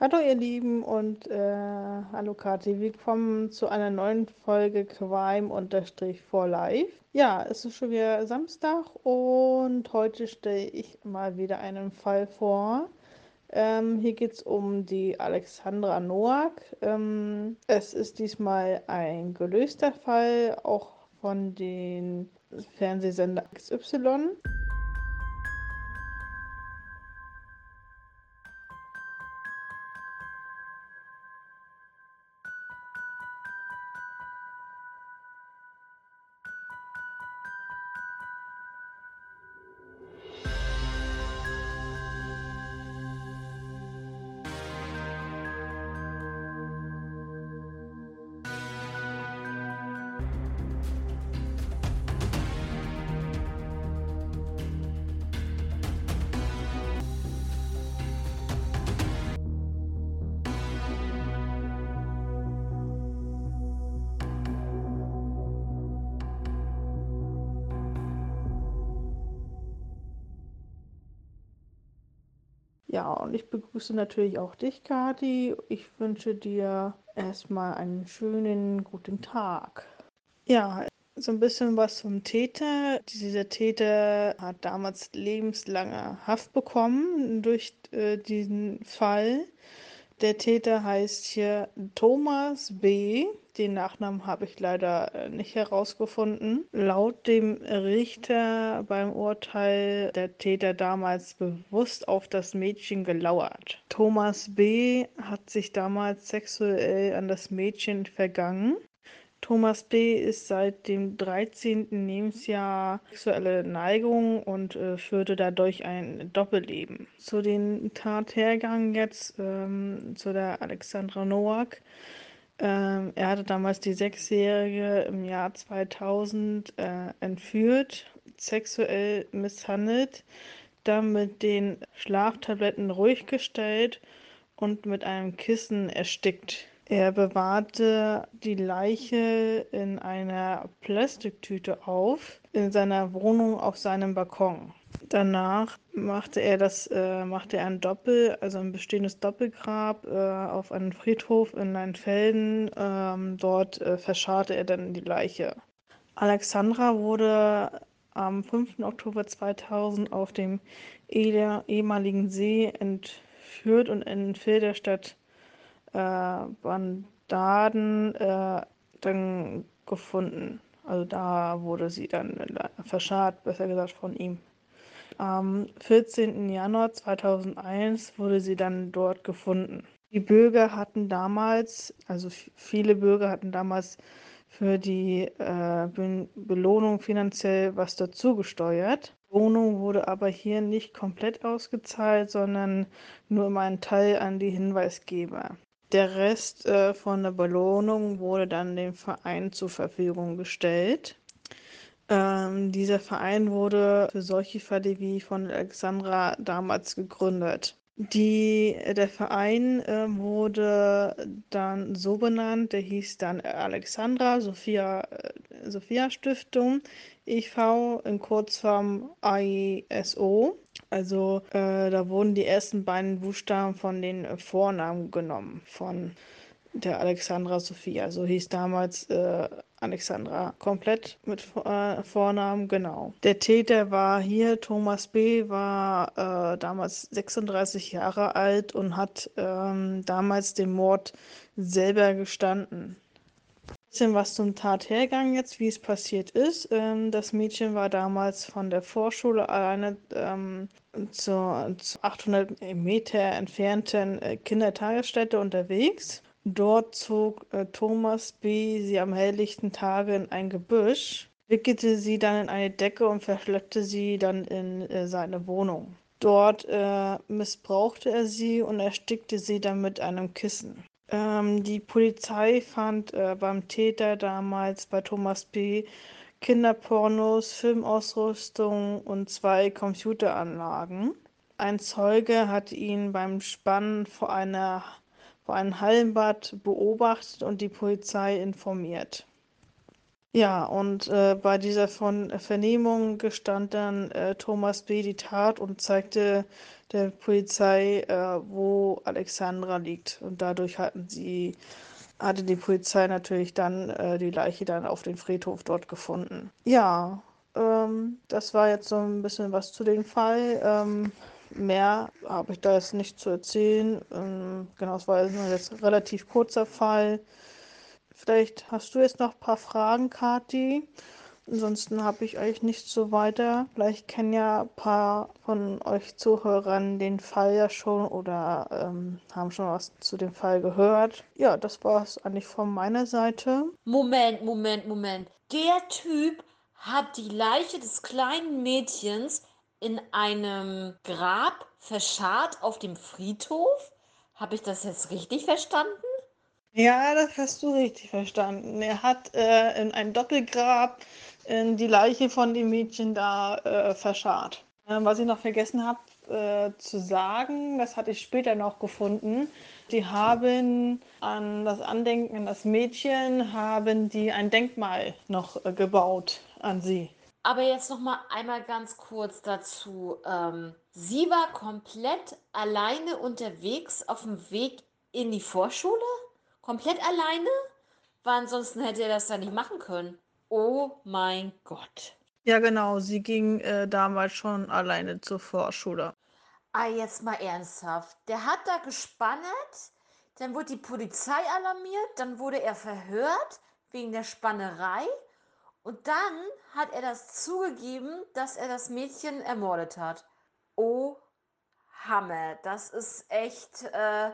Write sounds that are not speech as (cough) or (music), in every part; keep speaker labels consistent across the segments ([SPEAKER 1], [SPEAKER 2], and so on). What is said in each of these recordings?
[SPEAKER 1] Hallo ihr Lieben und äh, hallo Kathi, willkommen zu einer neuen Folge Crime-for Life. Ja, es ist schon wieder Samstag und heute stelle ich mal wieder einen Fall vor. Ähm, hier geht es um die Alexandra Noack. Ähm, es ist diesmal ein gelöster Fall, auch von den Fernsehsender XY. Ja, und ich begrüße natürlich auch dich, Kathi. Ich wünsche dir erstmal einen schönen guten Tag. Ja, so ein bisschen was zum Täter. Dieser Täter hat damals lebenslange Haft bekommen durch äh, diesen Fall. Der Täter heißt hier Thomas B. Den Nachnamen habe ich leider äh, nicht herausgefunden. Laut dem Richter beim Urteil der Täter damals bewusst auf das Mädchen gelauert. Thomas B. hat sich damals sexuell an das Mädchen vergangen. Thomas B. ist seit dem 13. Lebensjahr sexuelle Neigung und äh, führte dadurch ein Doppelleben. Zu den Tathergang jetzt, ähm, zu der Alexandra Noack. Ähm, er hatte damals die Sechsjährige im Jahr 2000 äh, entführt, sexuell misshandelt, dann mit den Schlaftabletten ruhig gestellt und mit einem Kissen erstickt. Er bewahrte die Leiche in einer Plastiktüte auf, in seiner Wohnung auf seinem Balkon. Danach machte er das, äh, machte er ein Doppel, also ein bestehendes Doppelgrab äh, auf einem Friedhof in Leinfelden. Ähm, dort äh, verscharrte er dann die Leiche. Alexandra wurde am 5. Oktober 2000 auf dem ehemaligen See entführt und in Filderstadt Bandaden äh, dann gefunden. Also da wurde sie dann verscharrt, besser gesagt von ihm. Am 14. Januar 2001 wurde sie dann dort gefunden. Die Bürger hatten damals, also viele Bürger hatten damals für die äh, Be Belohnung finanziell was dazugesteuert. Die Wohnung wurde aber hier nicht komplett ausgezahlt, sondern nur immer ein Teil an die Hinweisgeber. Der Rest äh, von der Belohnung wurde dann dem Verein zur Verfügung gestellt. Ähm, dieser Verein wurde für solche Fälle wie von Alexandra damals gegründet. Die, der Verein äh, wurde dann so benannt, der hieß dann Alexandra Sophia, äh, Sophia Stiftung e.V. in Kurzform AISO. Also äh, da wurden die ersten beiden Buchstaben von den äh, Vornamen genommen von der Alexandra Sophia. So hieß damals äh, Alexandra komplett mit äh, Vornamen, genau. Der Täter war hier, Thomas B., war äh, damals 36 Jahre alt und hat ähm, damals den Mord selber gestanden bisschen was zum Tathergang jetzt, wie es passiert ist. Ähm, das Mädchen war damals von der Vorschule alleine ähm, zur, zur 800 Meter entfernten äh, Kindertagesstätte unterwegs. Dort zog äh, Thomas B. sie am helllichten Tage in ein Gebüsch, wickelte sie dann in eine Decke und verschleppte sie dann in äh, seine Wohnung. Dort äh, missbrauchte er sie und erstickte sie dann mit einem Kissen. Ähm, die Polizei fand äh, beim Täter damals bei Thomas B. Kinderpornos, Filmausrüstung und zwei Computeranlagen. Ein Zeuge hat ihn beim Spannen vor, einer, vor einem Hallenbad beobachtet und die Polizei informiert. Ja, und äh, bei dieser von Vernehmung gestand dann äh, Thomas B. die Tat und zeigte der Polizei, äh, wo Alexandra liegt. Und dadurch hatten sie, hatte die Polizei natürlich dann äh, die Leiche dann auf dem Friedhof dort gefunden. Ja, ähm, das war jetzt so ein bisschen was zu dem Fall. Ähm, mehr habe ich da jetzt nicht zu erzählen. Ähm, genau, es war jetzt ein relativ kurzer Fall. Vielleicht hast du jetzt noch ein paar Fragen, Kathi. Ansonsten habe ich eigentlich nichts so weiter. Vielleicht kennen ja ein paar von euch Zuhörern den Fall ja schon oder ähm, haben schon was zu dem Fall gehört. Ja, das war es eigentlich von meiner Seite.
[SPEAKER 2] Moment, Moment, Moment. Der Typ hat die Leiche des kleinen Mädchens in einem Grab verscharrt auf dem Friedhof? Habe ich das jetzt richtig verstanden?
[SPEAKER 1] Ja, das hast du richtig verstanden. Er hat äh, in ein Doppelgrab in die Leiche von dem Mädchen da äh, verscharrt. Äh, was ich noch vergessen habe äh, zu sagen, das hatte ich später noch gefunden. Die haben an das Andenken an das Mädchen haben die ein Denkmal noch äh, gebaut an sie.
[SPEAKER 2] Aber jetzt noch mal einmal ganz kurz dazu. Ähm, sie war komplett alleine unterwegs auf dem Weg in die Vorschule? Komplett alleine? Weil ansonsten hätte er das da nicht machen können. Oh mein Gott.
[SPEAKER 1] Ja, genau. Sie ging äh, damals schon alleine zur Vorschule.
[SPEAKER 2] Ah, jetzt mal ernsthaft. Der hat da gespannt, dann wurde die Polizei alarmiert, dann wurde er verhört wegen der Spannerei und dann hat er das zugegeben, dass er das Mädchen ermordet hat. Oh, Hammer. Das ist echt. Äh,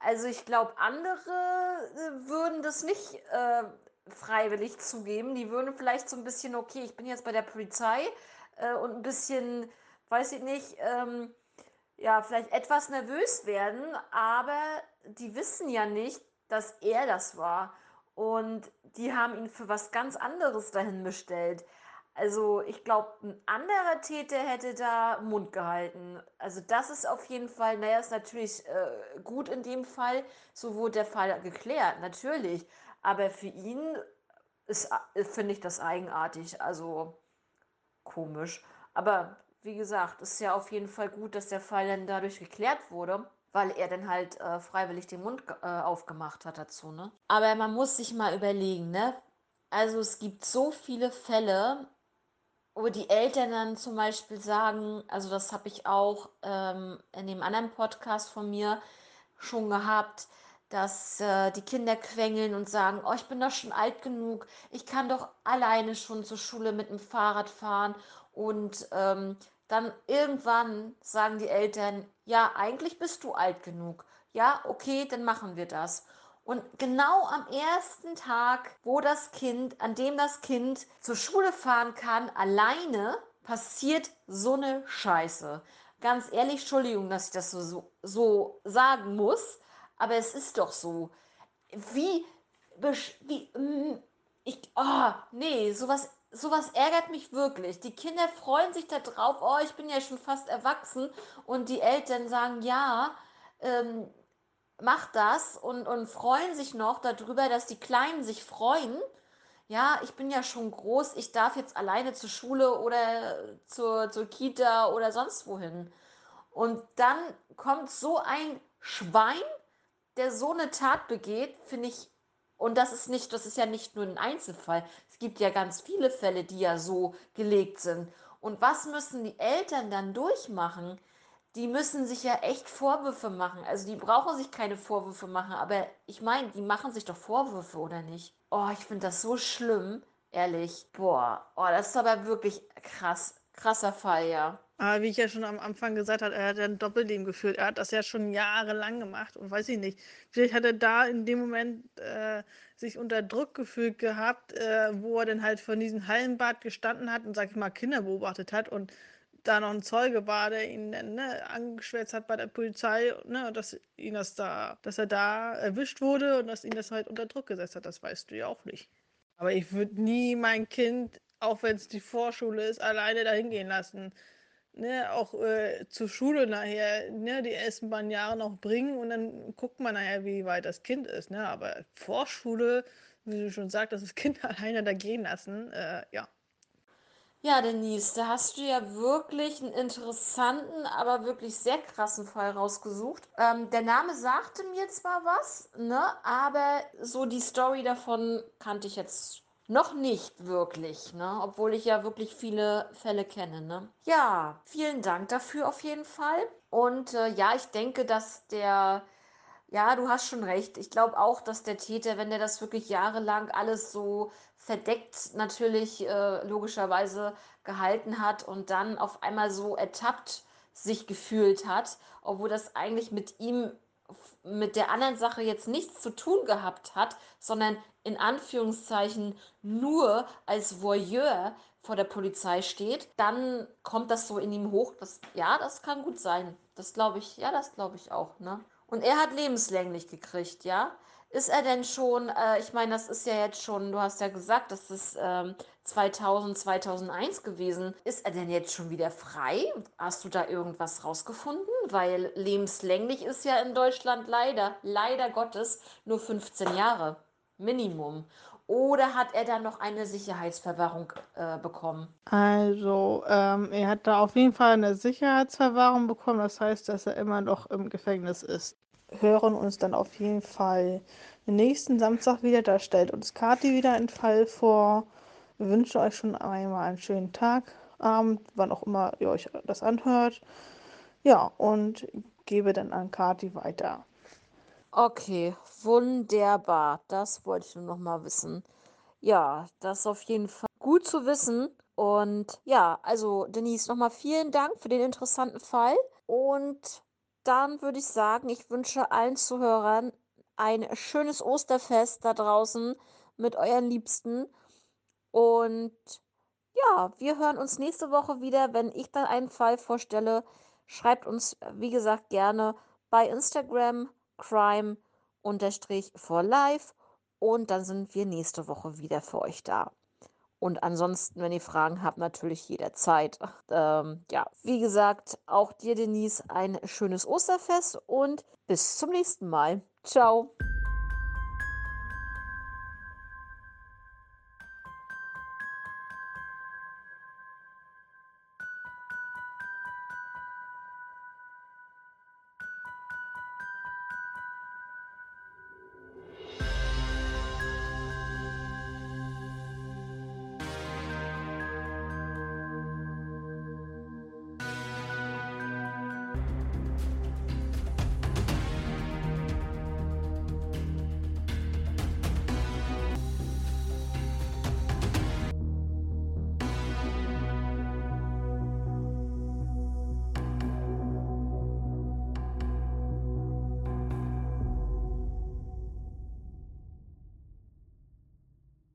[SPEAKER 2] also ich glaube, andere äh, würden das nicht äh, freiwillig zugeben. Die würden vielleicht so ein bisschen, okay, ich bin jetzt bei der Polizei äh, und ein bisschen, weiß ich nicht, ähm, ja, vielleicht etwas nervös werden, aber die wissen ja nicht, dass er das war. Und die haben ihn für was ganz anderes dahin bestellt. Also ich glaube, ein anderer Täter hätte da Mund gehalten. Also das ist auf jeden Fall, naja, ist natürlich äh, gut in dem Fall. So wurde der Fall geklärt, natürlich. Aber für ihn äh, finde ich das eigenartig, also komisch. Aber wie gesagt, ist ja auf jeden Fall gut, dass der Fall dann dadurch geklärt wurde weil er dann halt äh, freiwillig den Mund äh, aufgemacht hat dazu, ne? Aber man muss sich mal überlegen, ne? Also es gibt so viele Fälle, wo die Eltern dann zum Beispiel sagen, also das habe ich auch ähm, in dem anderen Podcast von mir schon gehabt, dass äh, die Kinder quengeln und sagen, oh, ich bin doch schon alt genug, ich kann doch alleine schon zur Schule mit dem Fahrrad fahren und ähm, dann irgendwann sagen die Eltern, ja, eigentlich bist du alt genug. Ja, okay, dann machen wir das. Und genau am ersten Tag, wo das Kind, an dem das Kind zur Schule fahren kann, alleine, passiert so eine Scheiße. Ganz ehrlich, Entschuldigung, dass ich das so, so, sagen muss, aber es ist doch so. Wie, wie, mm, ich, oh, nee, sowas sowas ärgert mich wirklich. Die Kinder freuen sich da drauf, oh, ich bin ja schon fast erwachsen. Und die Eltern sagen, ja, ähm, mach das und, und freuen sich noch darüber, dass die Kleinen sich freuen. Ja, ich bin ja schon groß, ich darf jetzt alleine zur Schule oder zur, zur Kita oder sonst wohin. Und dann kommt so ein Schwein, der so eine Tat begeht, finde ich und das ist nicht, das ist ja nicht nur ein Einzelfall. Es gibt ja ganz viele Fälle, die ja so gelegt sind. Und was müssen die Eltern dann durchmachen? Die müssen sich ja echt Vorwürfe machen. Also die brauchen sich keine Vorwürfe machen, aber ich meine, die machen sich doch Vorwürfe, oder nicht? Oh, ich finde das so schlimm, ehrlich. Boah, oh, das ist aber wirklich krass. Krasser Fall, ja.
[SPEAKER 1] Aber wie ich ja schon am Anfang gesagt habe, er hat ja ein Doppelleben geführt. Er hat das ja schon jahrelang gemacht und weiß ich nicht. Vielleicht hat er da in dem Moment äh, sich unter Druck gefühlt gehabt, äh, wo er dann halt von diesem Hallenbad gestanden hat und, sag ich mal, Kinder beobachtet hat und da noch ein Zeuge war, der ihn ne, angeschwärzt hat bei der Polizei, ne, dass ihn das da, dass er da erwischt wurde und dass ihn das halt unter Druck gesetzt hat, das weißt du ja auch nicht. Aber ich würde nie mein Kind, auch wenn es die Vorschule ist, alleine dahin gehen lassen ne, auch äh, zur Schule nachher, ne, die ersten beiden Jahre noch bringen und dann guckt man nachher, wie weit das Kind ist. Ne? Aber Vorschule, wie du schon sagst, das Kind (laughs) alleine da gehen lassen, äh, ja.
[SPEAKER 2] Ja, Denise, da hast du ja wirklich einen interessanten, aber wirklich sehr krassen Fall rausgesucht. Ähm, der Name sagte mir zwar was, ne, aber so die Story davon kannte ich jetzt noch nicht wirklich, ne, obwohl ich ja wirklich viele Fälle kenne, ne. Ja, vielen Dank dafür auf jeden Fall. Und äh, ja, ich denke, dass der ja, du hast schon recht. Ich glaube auch, dass der Täter, wenn der das wirklich jahrelang alles so verdeckt natürlich äh, logischerweise gehalten hat und dann auf einmal so ertappt sich gefühlt hat, obwohl das eigentlich mit ihm, mit der anderen Sache jetzt nichts zu tun gehabt hat, sondern in Anführungszeichen nur als Voyeur vor der Polizei steht, dann kommt das so in ihm hoch. Das, ja, das kann gut sein. Das glaube ich, ja, das glaube ich auch, ne? Und er hat lebenslänglich gekriegt, ja? Ist er denn schon, äh, ich meine, das ist ja jetzt schon, du hast ja gesagt, das ist ähm, 2000, 2001 gewesen. Ist er denn jetzt schon wieder frei? Hast du da irgendwas rausgefunden? Weil lebenslänglich ist ja in Deutschland leider, leider Gottes, nur 15 Jahre. Minimum. Oder hat er dann noch eine Sicherheitsverwahrung äh, bekommen?
[SPEAKER 1] Also, ähm, er hat da auf jeden Fall eine Sicherheitsverwahrung bekommen. Das heißt, dass er immer noch im Gefängnis ist. Hören uns dann auf jeden Fall nächsten Samstag wieder. Da stellt uns Kathi wieder einen Fall vor. Ich wünsche euch schon einmal einen schönen Tag, Abend, wann auch immer ihr euch das anhört. Ja, und gebe dann an Kathi weiter.
[SPEAKER 2] Okay, wunderbar. Das wollte ich nur noch mal wissen. Ja, das ist auf jeden Fall gut zu wissen. Und ja, also Denise, nochmal vielen Dank für den interessanten Fall. Und dann würde ich sagen, ich wünsche allen Zuhörern ein schönes Osterfest da draußen mit euren Liebsten. Und ja, wir hören uns nächste Woche wieder, wenn ich dann einen Fall vorstelle. Schreibt uns, wie gesagt, gerne bei Instagram crime for life und dann sind wir nächste Woche wieder für euch da. Und ansonsten, wenn ihr Fragen habt, natürlich jederzeit. Ähm, ja, wie gesagt, auch dir, Denise, ein schönes Osterfest und bis zum nächsten Mal. Ciao.